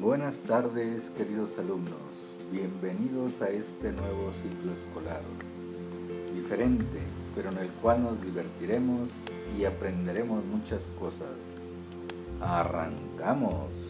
Buenas tardes queridos alumnos, bienvenidos a este nuevo ciclo escolar, diferente, pero en el cual nos divertiremos y aprenderemos muchas cosas. ¡Arrancamos!